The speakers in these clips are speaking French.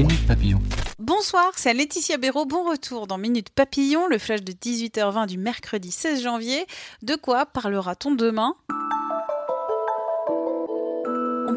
Minute Papillon. Bonsoir, c'est Laetitia Béraud. Bon retour dans Minute Papillon, le flash de 18h20 du mercredi 16 janvier. De quoi parlera-t-on demain?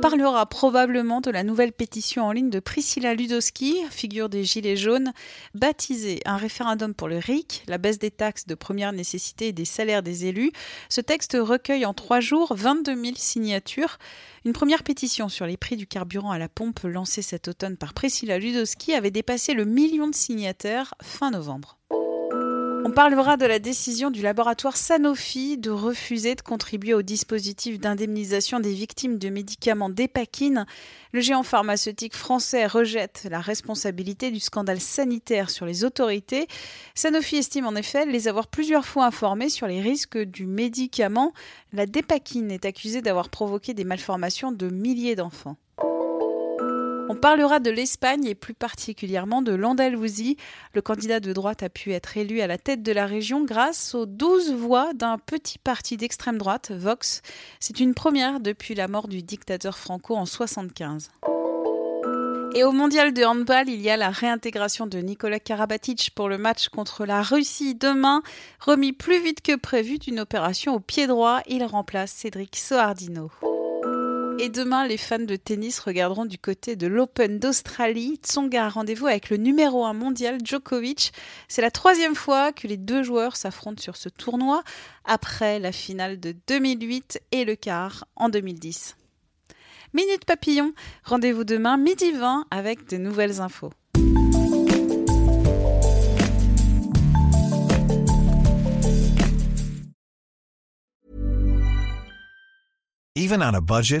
Parlera probablement de la nouvelle pétition en ligne de Priscilla Ludowski, figure des Gilets jaunes, baptisée un référendum pour le RIC, la baisse des taxes de première nécessité et des salaires des élus. Ce texte recueille en trois jours 22 000 signatures. Une première pétition sur les prix du carburant à la pompe lancée cet automne par Priscilla Ludowski avait dépassé le million de signataires fin novembre. On parlera de la décision du laboratoire Sanofi de refuser de contribuer au dispositif d'indemnisation des victimes de médicaments d'épakine. Le géant pharmaceutique français rejette la responsabilité du scandale sanitaire sur les autorités. Sanofi estime en effet les avoir plusieurs fois informés sur les risques du médicament. La dépakine est accusée d'avoir provoqué des malformations de milliers d'enfants. On parlera de l'Espagne et plus particulièrement de l'Andalousie. Le candidat de droite a pu être élu à la tête de la région grâce aux 12 voix d'un petit parti d'extrême droite, Vox. C'est une première depuis la mort du dictateur Franco en 1975. Et au mondial de handball, il y a la réintégration de Nicolas Karabatic pour le match contre la Russie demain. Remis plus vite que prévu d'une opération au pied droit, il remplace Cédric Soardino. Et demain, les fans de tennis regarderont du côté de l'Open d'Australie. Tsonga a rendez-vous avec le numéro 1 mondial Djokovic. C'est la troisième fois que les deux joueurs s'affrontent sur ce tournoi, après la finale de 2008 et le quart en 2010. Minute Papillon, rendez-vous demain midi 20 avec de nouvelles infos. Budget,